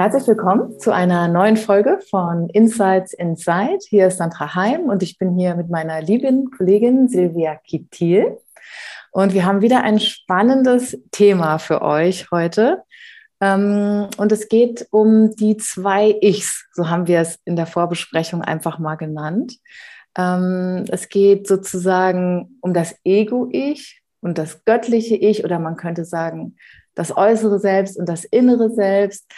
Herzlich willkommen zu einer neuen Folge von Insights Inside. Hier ist Sandra Heim und ich bin hier mit meiner lieben Kollegin Silvia Kittil. Und wir haben wieder ein spannendes Thema für euch heute. Ähm, und es geht um die zwei Ichs, so haben wir es in der Vorbesprechung einfach mal genannt. Ähm, es geht sozusagen um das Ego-Ich und das göttliche Ich oder man könnte sagen das äußere Selbst und das innere Selbst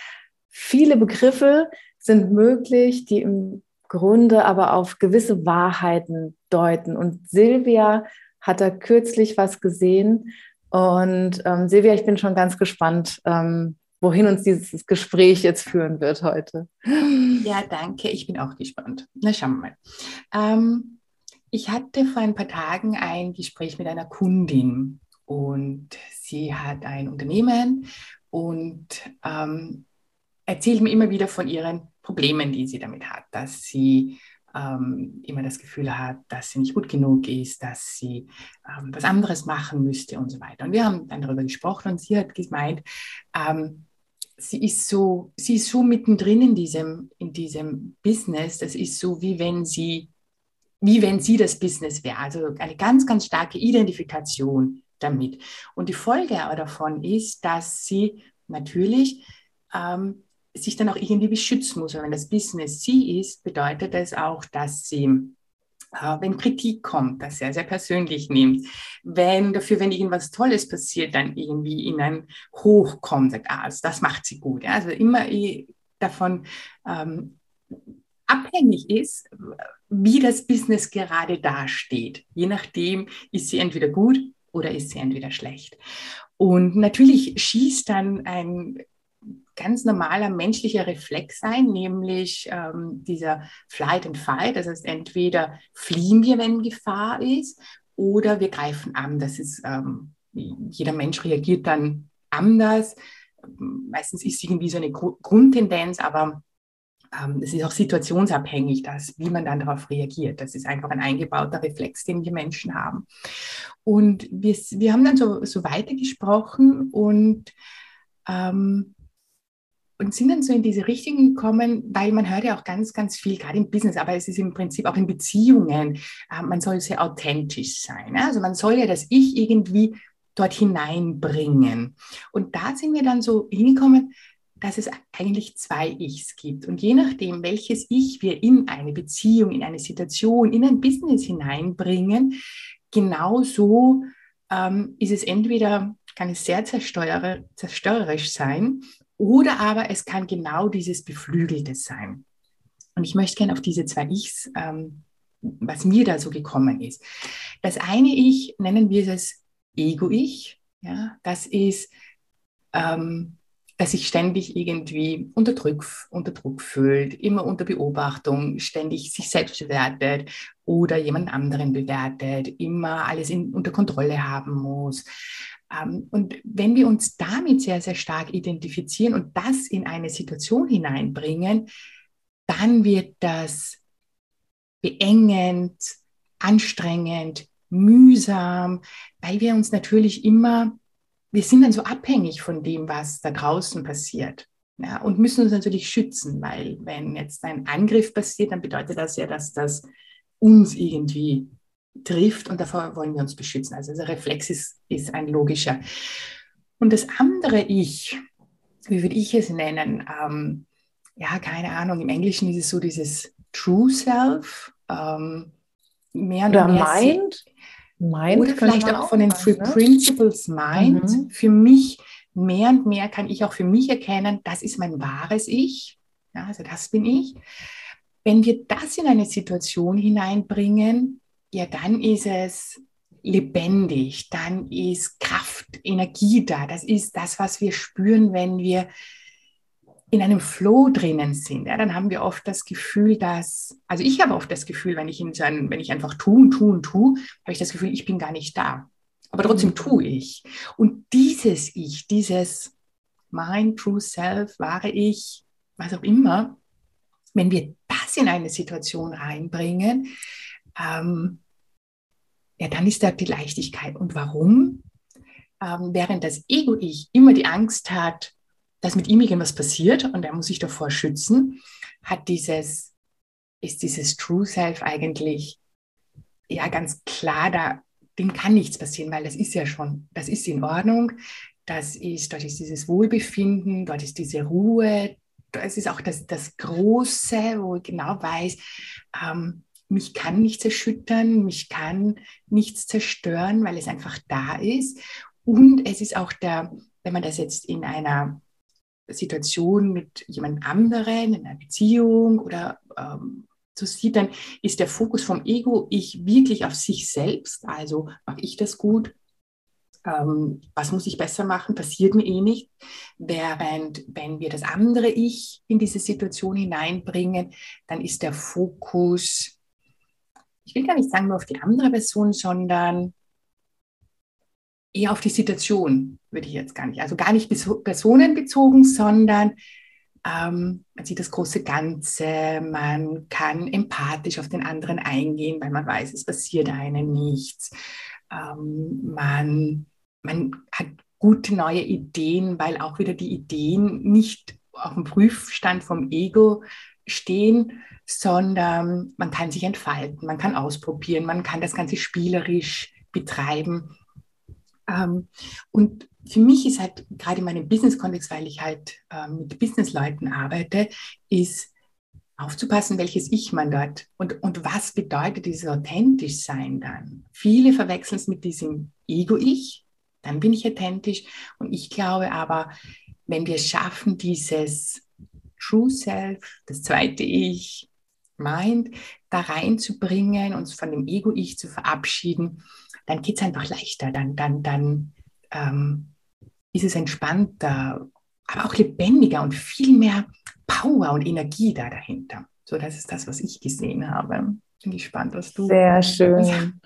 viele Begriffe sind möglich, die im Grunde aber auf gewisse Wahrheiten deuten. Und Silvia hat da kürzlich was gesehen. Und ähm, Silvia, ich bin schon ganz gespannt, ähm, wohin uns dieses Gespräch jetzt führen wird heute. Ja, danke. Ich bin auch gespannt. Na, schauen wir mal. Ähm, ich hatte vor ein paar Tagen ein Gespräch mit einer Kundin und sie hat ein Unternehmen und ähm, erzählt mir immer wieder von ihren Problemen, die sie damit hat, dass sie ähm, immer das Gefühl hat, dass sie nicht gut genug ist, dass sie ähm, was anderes machen müsste und so weiter. Und wir haben dann darüber gesprochen und sie hat gemeint, ähm, sie ist so, sie ist so mittendrin in diesem, in diesem Business. Das ist so, wie wenn sie, wie wenn sie das Business wäre. Also eine ganz, ganz starke Identifikation damit. Und die Folge aber davon ist, dass sie natürlich ähm, sich dann auch irgendwie beschützen muss. Und wenn das Business sie ist, bedeutet das auch, dass sie äh, wenn Kritik kommt, das sehr, sehr persönlich nimmt, wenn dafür, wenn irgendwas Tolles passiert, dann irgendwie in ein Hoch kommt, sagt, ah, also das macht sie gut. Also immer davon ähm, abhängig ist, wie das Business gerade dasteht. Je nachdem ist sie entweder gut oder ist sie entweder schlecht. Und natürlich schießt dann ein ganz normaler menschlicher Reflex sein, nämlich ähm, dieser Flight and Fight. Das heißt, entweder fliehen wir, wenn Gefahr ist, oder wir greifen an. Das ist, ähm, jeder Mensch reagiert dann anders. Meistens ist es irgendwie so eine Gru Grundtendenz, aber ähm, es ist auch situationsabhängig, dass, wie man dann darauf reagiert. Das ist einfach ein eingebauter Reflex, den wir Menschen haben. Und wir, wir haben dann so, so weitergesprochen und ähm, und sind dann so in diese Richtung gekommen, weil man hört ja auch ganz, ganz viel, gerade im Business, aber es ist im Prinzip auch in Beziehungen, äh, man soll sehr authentisch sein. Also man soll ja das Ich irgendwie dort hineinbringen. Und da sind wir dann so hingekommen, dass es eigentlich zwei Ichs gibt. Und je nachdem, welches Ich wir in eine Beziehung, in eine Situation, in ein Business hineinbringen, genauso ähm, ist es entweder, kann es sehr zerstörerisch sein oder aber es kann genau dieses Beflügelte sein. Und ich möchte gerne auf diese zwei Ichs, ähm, was mir da so gekommen ist. Das eine Ich, nennen wir es Ego-Ich. Ja, das ist, ähm, dass sich ständig irgendwie unter Druck, unter Druck fühlt, immer unter Beobachtung, ständig sich selbst bewertet oder jemand anderen bewertet, immer alles in, unter Kontrolle haben muss, und wenn wir uns damit sehr, sehr stark identifizieren und das in eine Situation hineinbringen, dann wird das beengend, anstrengend, mühsam, weil wir uns natürlich immer, wir sind dann so abhängig von dem, was da draußen passiert. Ja, und müssen uns natürlich schützen, weil wenn jetzt ein Angriff passiert, dann bedeutet das ja, dass das uns irgendwie trifft und davor wollen wir uns beschützen. Also der Reflex ist, ist ein logischer. Und das andere Ich, wie würde ich es nennen? Ähm, ja, keine Ahnung, im Englischen ist es so dieses True Self, ähm, mehr Oder mehr. Mind? Mind oder vielleicht auch von den Three ne? Principles Mind. Mhm. Für mich mehr und mehr kann ich auch für mich erkennen, das ist mein wahres Ich. Ja, also das bin ich. Wenn wir das in eine Situation hineinbringen, ja, dann ist es lebendig, dann ist Kraft, Energie da. Das ist das, was wir spüren, wenn wir in einem Flow drinnen sind, ja, dann haben wir oft das Gefühl, dass, also ich habe oft das Gefühl, wenn ich in so einem, wenn ich einfach tun, tun, tue, habe ich das Gefühl, ich bin gar nicht da. Aber trotzdem mhm. tue ich. Und dieses Ich, dieses mein True Self, wahre Ich, was auch immer, wenn wir das in eine Situation reinbringen, ähm, ja, dann ist da die Leichtigkeit. Und warum? Ähm, während das Ego-Ich immer die Angst hat, dass mit ihm irgendwas passiert und er muss sich davor schützen, hat dieses, ist dieses True Self eigentlich ja ganz klar da, dem kann nichts passieren, weil das ist ja schon, das ist in Ordnung, das ist, dort ist dieses Wohlbefinden, dort ist diese Ruhe, es ist auch das, das Große, wo ich genau weiß, ähm, mich kann nichts erschüttern, mich kann nichts zerstören, weil es einfach da ist. Und es ist auch der, wenn man das jetzt in einer Situation mit jemand anderen, in einer Beziehung oder ähm, so sieht, dann ist der Fokus vom Ego ich wirklich auf sich selbst. Also mache ich das gut? Ähm, was muss ich besser machen? Passiert mir eh nicht. Während wenn wir das andere Ich in diese Situation hineinbringen, dann ist der Fokus, ich will gar nicht sagen nur auf die andere Person, sondern eher auf die Situation, würde ich jetzt gar nicht. Also gar nicht personenbezogen, sondern ähm, man sieht das große Ganze, man kann empathisch auf den anderen eingehen, weil man weiß, es passiert einem nichts. Ähm, man, man hat gute neue Ideen, weil auch wieder die Ideen nicht auf dem Prüfstand vom Ego stehen, sondern man kann sich entfalten, man kann ausprobieren, man kann das Ganze spielerisch betreiben. Ähm, und für mich ist halt gerade in meinem Business-Kontext, weil ich halt äh, mit Business-Leuten arbeite, ist aufzupassen, welches Ich man dort und, und was bedeutet dieses authentisch sein dann. Viele verwechseln es mit diesem Ego-Ich, dann bin ich authentisch und ich glaube aber, wenn wir schaffen, dieses True Self, das zweite Ich, Mind, da reinzubringen, uns von dem Ego-Ich zu verabschieden, dann geht es einfach leichter, dann, dann, dann ähm, ist es entspannter, aber auch lebendiger und viel mehr Power und Energie da dahinter. So, das ist das, was ich gesehen habe. Bin gespannt, was du. Sehr schön.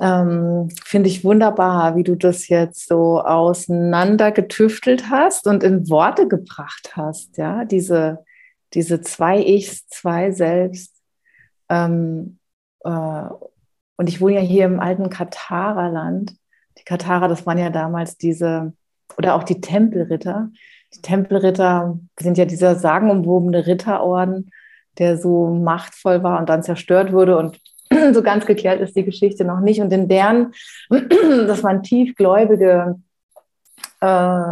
ähm, Finde ich wunderbar, wie du das jetzt so auseinander getüftelt hast und in Worte gebracht hast. Ja, diese, diese zwei Ichs, zwei Selbst. Ähm, äh, und ich wohne ja hier im alten Katharerland. Die Katharer, das waren ja damals diese oder auch die Tempelritter. Die Tempelritter sind ja dieser sagenumwobene Ritterorden, der so machtvoll war und dann zerstört wurde. Und so ganz geklärt ist die Geschichte noch nicht. Und in deren, das waren tiefgläubige äh,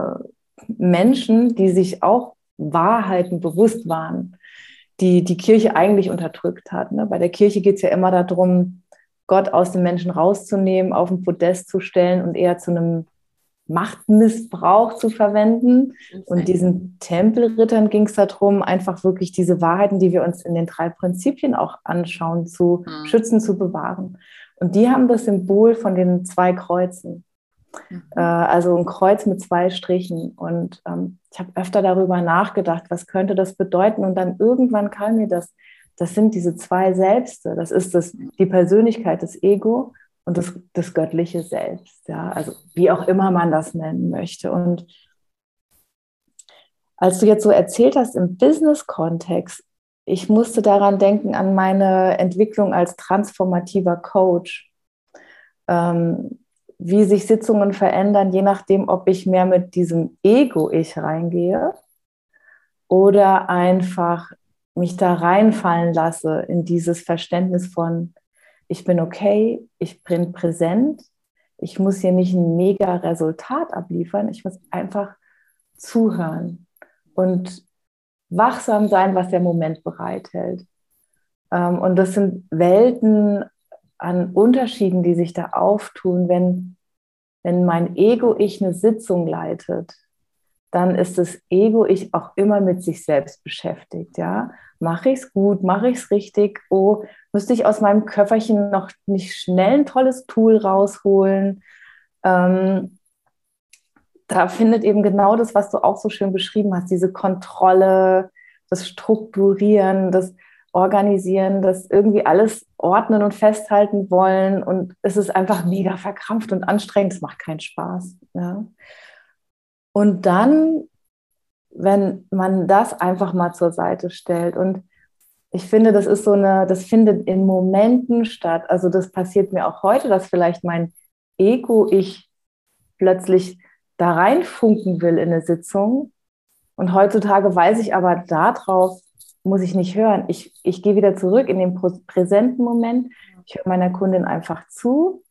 Menschen, die sich auch Wahrheiten bewusst waren, die die Kirche eigentlich unterdrückt hat. Ne? Bei der Kirche geht es ja immer darum, Gott aus dem Menschen rauszunehmen, auf den Podest zu stellen und eher zu einem Machtmissbrauch zu verwenden. Und diesen Tempelrittern ging es darum, einfach wirklich diese Wahrheiten, die wir uns in den drei Prinzipien auch anschauen, zu mhm. schützen, zu bewahren. Und die haben das Symbol von den zwei Kreuzen. Mhm. Äh, also ein Kreuz mit zwei Strichen. Und ähm, ich habe öfter darüber nachgedacht, was könnte das bedeuten. Und dann irgendwann kam mir das, das sind diese zwei Selbste. Das ist das, die Persönlichkeit, das Ego und das, das göttliche Selbst, ja, also wie auch immer man das nennen möchte. Und als du jetzt so erzählt hast im Business-Kontext, ich musste daran denken an meine Entwicklung als transformativer Coach, ähm, wie sich Sitzungen verändern, je nachdem, ob ich mehr mit diesem Ego-Ich reingehe oder einfach mich da reinfallen lasse in dieses Verständnis von, ich bin okay, ich bin präsent, ich muss hier nicht ein mega Resultat abliefern, ich muss einfach zuhören und wachsam sein, was der Moment bereithält. Ähm, und das sind Welten an Unterschieden, die sich da auftun, wenn, wenn mein Ego-Ich eine Sitzung leitet dann ist das Ego-Ich auch immer mit sich selbst beschäftigt. Ja? Mache ich es gut? Mache ich es richtig? Oh, müsste ich aus meinem Köfferchen noch nicht schnell ein tolles Tool rausholen? Ähm, da findet eben genau das, was du auch so schön beschrieben hast, diese Kontrolle, das Strukturieren, das Organisieren, das irgendwie alles ordnen und festhalten wollen. Und es ist einfach mega verkrampft und anstrengend. Es macht keinen Spaß. Ja. Und dann, wenn man das einfach mal zur Seite stellt und ich finde, das ist so eine, das findet in Momenten statt. Also das passiert mir auch heute, dass vielleicht mein Ego, ich plötzlich da reinfunken will in eine Sitzung. Und heutzutage weiß ich aber, darauf muss ich nicht hören. Ich, ich gehe wieder zurück in den präsenten Moment. Ich höre meiner Kundin einfach zu.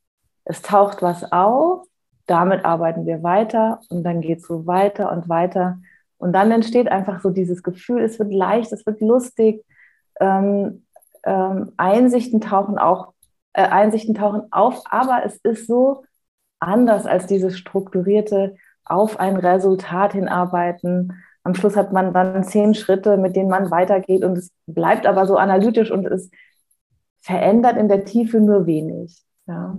Es taucht was auf. Damit arbeiten wir weiter und dann geht es so weiter und weiter. Und dann entsteht einfach so dieses Gefühl, es wird leicht, es wird lustig. Ähm, ähm, Einsichten tauchen auch, äh, Einsichten tauchen auf, aber es ist so, anders als dieses strukturierte auf ein Resultat hinarbeiten. Am Schluss hat man dann zehn Schritte, mit denen man weitergeht und es bleibt aber so analytisch und es verändert in der Tiefe nur wenig. Ja.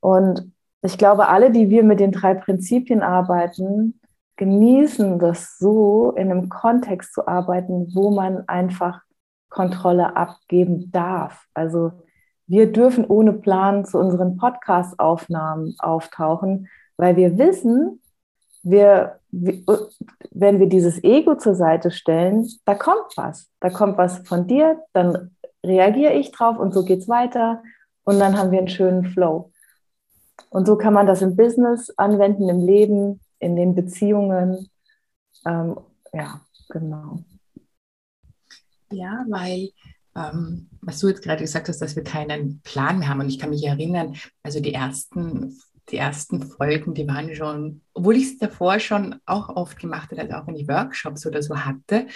Und ich glaube, alle, die wir mit den drei Prinzipien arbeiten, genießen das so, in einem Kontext zu arbeiten, wo man einfach Kontrolle abgeben darf. Also wir dürfen ohne Plan zu unseren Podcast-Aufnahmen auftauchen, weil wir wissen, wir, wenn wir dieses Ego zur Seite stellen, da kommt was. Da kommt was von dir, dann reagiere ich drauf und so geht es weiter und dann haben wir einen schönen Flow. Und so kann man das im Business anwenden, im Leben, in den Beziehungen. Ähm, ja, genau. Ja, weil ähm, was du jetzt gerade gesagt hast, dass wir keinen Plan mehr haben. Und ich kann mich erinnern, also die ersten, die ersten Folgen, die waren schon, obwohl ich es davor schon auch oft gemacht habe, also auch in die Workshops oder so hatte,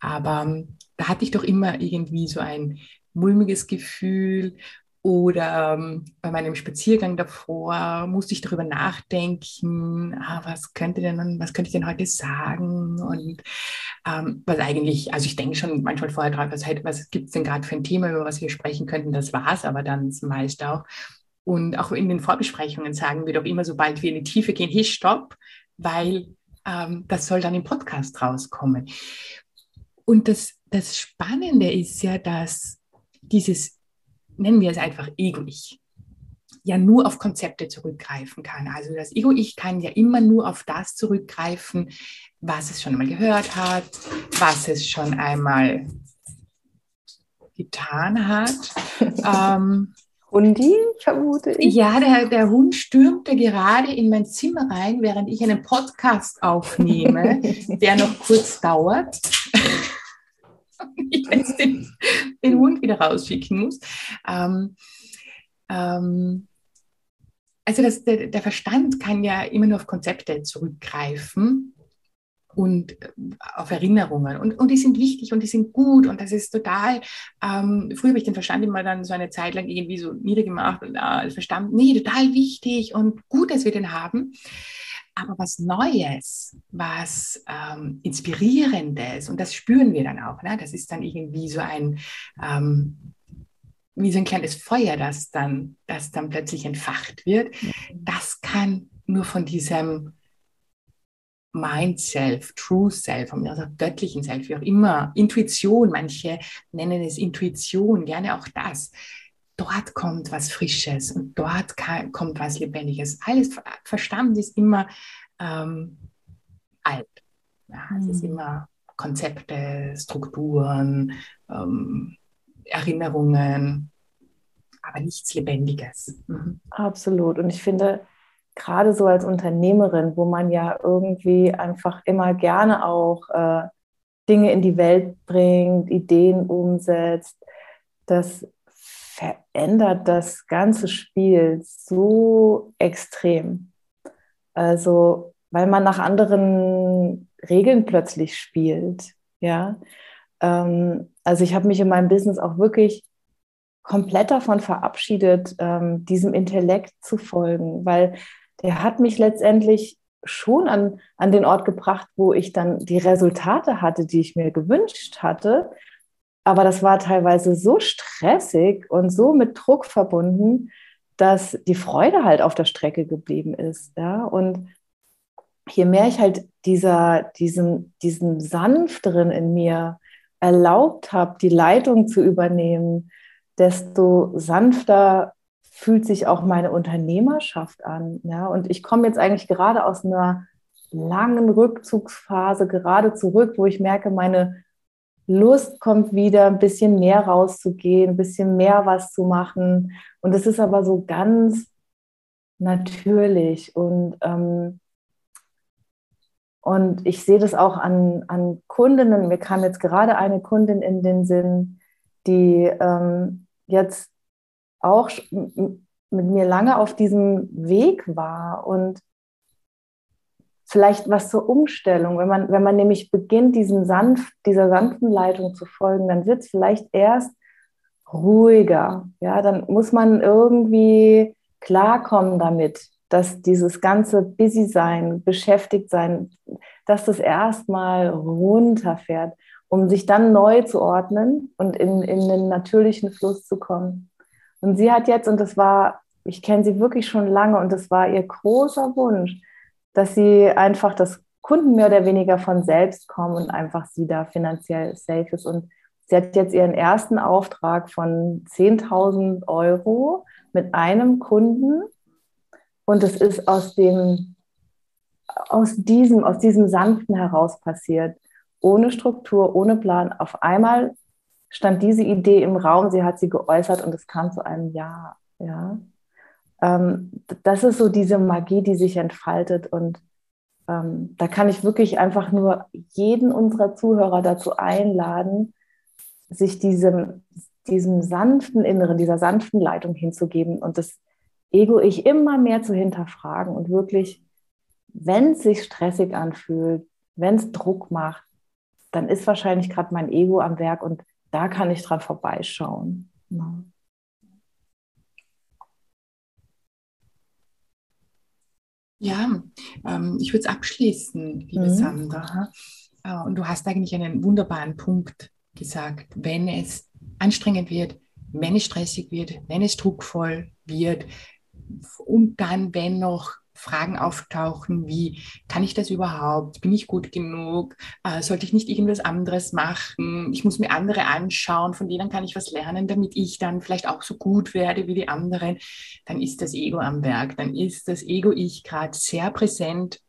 aber ähm, da hatte ich doch immer irgendwie so ein mulmiges Gefühl oder ähm, bei meinem Spaziergang davor musste ich darüber nachdenken, ah, was könnte denn, was könnte ich denn heute sagen? Und ähm, was eigentlich, also ich denke schon manchmal vorher drauf, was, was gibt es denn gerade für ein Thema, über was wir sprechen könnten, das war es aber dann meist auch. Und auch in den Vorbesprechungen sagen wir doch immer, sobald wir in die Tiefe gehen, hey, stopp, weil ähm, das soll dann im Podcast rauskommen. Und das, das Spannende ist ja, dass dieses nennen wir es einfach Ego-Ich, ja nur auf Konzepte zurückgreifen kann. Also das Ego-Ich kann ja immer nur auf das zurückgreifen, was es schon einmal gehört hat, was es schon einmal getan hat. ähm, Hundi, vermute ich. Ja, der, der Hund stürmte gerade in mein Zimmer rein, während ich einen Podcast aufnehme, der noch kurz dauert. ich jetzt den, den, Hund wieder rausschicken muss. Ähm, ähm, also das, der, der, Verstand kann ja immer nur auf Konzepte zurückgreifen und äh, auf Erinnerungen. Und, und die sind wichtig und die sind gut und das ist total, ähm, früher habe ich den Verstand immer dann so eine Zeit lang irgendwie so niedergemacht und äh, Verstand, nee, total wichtig und gut, dass wir den haben aber was Neues, was ähm, Inspirierendes und das spüren wir dann auch. Ne? Das ist dann irgendwie so ein, ähm, wie so ein kleines Feuer, das dann, das dann plötzlich entfacht wird. Das kann nur von diesem Mind Self, True Self, also göttlichen Self, wie auch immer, Intuition, manche nennen es Intuition, gerne auch das dort kommt was Frisches und dort kann, kommt was Lebendiges. Alles Verstand ist immer ähm, alt. Ja, es mhm. ist immer Konzepte, Strukturen, ähm, Erinnerungen, aber nichts Lebendiges. Mhm. Absolut. Und ich finde, gerade so als Unternehmerin, wo man ja irgendwie einfach immer gerne auch äh, Dinge in die Welt bringt, Ideen umsetzt, dass verändert das ganze Spiel so extrem. Also, weil man nach anderen Regeln plötzlich spielt. Ja. Ähm, also ich habe mich in meinem Business auch wirklich komplett davon verabschiedet, ähm, diesem Intellekt zu folgen, weil der hat mich letztendlich schon an, an den Ort gebracht, wo ich dann die Resultate hatte, die ich mir gewünscht hatte. Aber das war teilweise so stressig und so mit Druck verbunden, dass die Freude halt auf der Strecke geblieben ist. Ja? Und je mehr ich halt dieser, diesen, diesen Sanfteren in mir erlaubt habe, die Leitung zu übernehmen, desto sanfter fühlt sich auch meine Unternehmerschaft an. Ja? Und ich komme jetzt eigentlich gerade aus einer langen Rückzugsphase gerade zurück, wo ich merke, meine Lust kommt wieder, ein bisschen mehr rauszugehen, ein bisschen mehr was zu machen. Und es ist aber so ganz natürlich. Und, ähm, und ich sehe das auch an, an Kundinnen. Mir kam jetzt gerade eine Kundin in den Sinn, die ähm, jetzt auch mit mir lange auf diesem Weg war und vielleicht was zur Umstellung. Wenn man, wenn man nämlich beginnt, diesen sanft, dieser sanften Leitung zu folgen, dann wird es vielleicht erst ruhiger. Ja, dann muss man irgendwie klarkommen damit, dass dieses ganze Busy sein, beschäftigt sein, dass das erstmal runterfährt, um sich dann neu zu ordnen und in, in den natürlichen Fluss zu kommen. Und sie hat jetzt, und das war, ich kenne sie wirklich schon lange, und das war ihr großer Wunsch, dass sie einfach, dass Kunden mehr oder weniger von selbst kommen und einfach sie da finanziell safe ist. Und sie hat jetzt ihren ersten Auftrag von 10.000 Euro mit einem Kunden. Und es ist aus dem, aus diesem, aus diesem Sanften heraus passiert. Ohne Struktur, ohne Plan. Auf einmal stand diese Idee im Raum, sie hat sie geäußert und es kam zu einem Ja. Ja ähm, das ist so diese Magie, die sich entfaltet. Und ähm, da kann ich wirklich einfach nur jeden unserer Zuhörer dazu einladen, sich diesem, diesem sanften Inneren, dieser sanften Leitung hinzugeben und das Ego-Ich immer mehr zu hinterfragen und wirklich, wenn es sich stressig anfühlt, wenn es Druck macht, dann ist wahrscheinlich gerade mein Ego am Werk und da kann ich dran vorbeischauen. Ja. Ja, ähm, ich würde es abschließen, liebe mhm. Sandra. Äh, und du hast eigentlich einen wunderbaren Punkt gesagt. Wenn es anstrengend wird, wenn es stressig wird, wenn es druckvoll wird und dann, wenn noch Fragen auftauchen wie, kann ich das überhaupt? Bin ich gut genug? Äh, sollte ich nicht irgendwas anderes machen? Ich muss mir andere anschauen, von denen kann ich was lernen, damit ich dann vielleicht auch so gut werde wie die anderen. Dann ist das Ego am Werk, dann ist das Ego-Ich gerade sehr präsent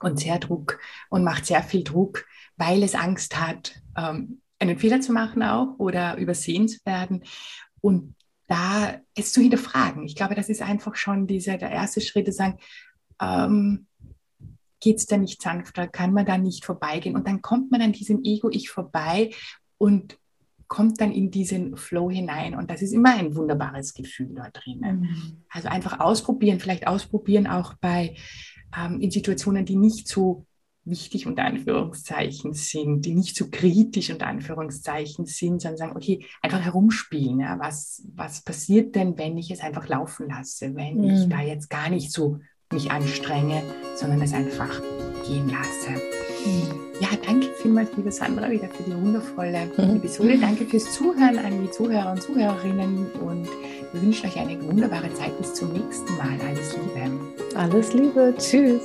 und sehr Druck und macht sehr viel Druck, weil es Angst hat, ähm, einen Fehler zu machen auch oder übersehen zu werden. Und da es zu hinterfragen. Ich glaube, das ist einfach schon dieser, der erste Schritt, zu sagen, ähm, geht es da nicht sanfter, kann man da nicht vorbeigehen? Und dann kommt man an diesem Ego-Ich vorbei und kommt dann in diesen Flow hinein. Und das ist immer ein wunderbares Gefühl da drinnen. Mhm. Also einfach ausprobieren, vielleicht ausprobieren auch bei ähm, in Situationen, die nicht so wichtig unter Anführungszeichen sind, die nicht so kritisch unter Anführungszeichen sind, sondern sagen, okay, einfach herumspielen. Ja, was, was passiert denn, wenn ich es einfach laufen lasse, wenn mhm. ich da jetzt gar nicht so mich anstrenge, sondern es einfach gehen lasse. Mhm. Ja, danke vielmals, liebe Sandra, wieder für die wundervolle mhm. Episode. Danke fürs Zuhören an die Zuhörer und Zuhörerinnen und wir wünschen euch eine wunderbare Zeit bis zum nächsten Mal. Alles Liebe. Alles Liebe. Tschüss.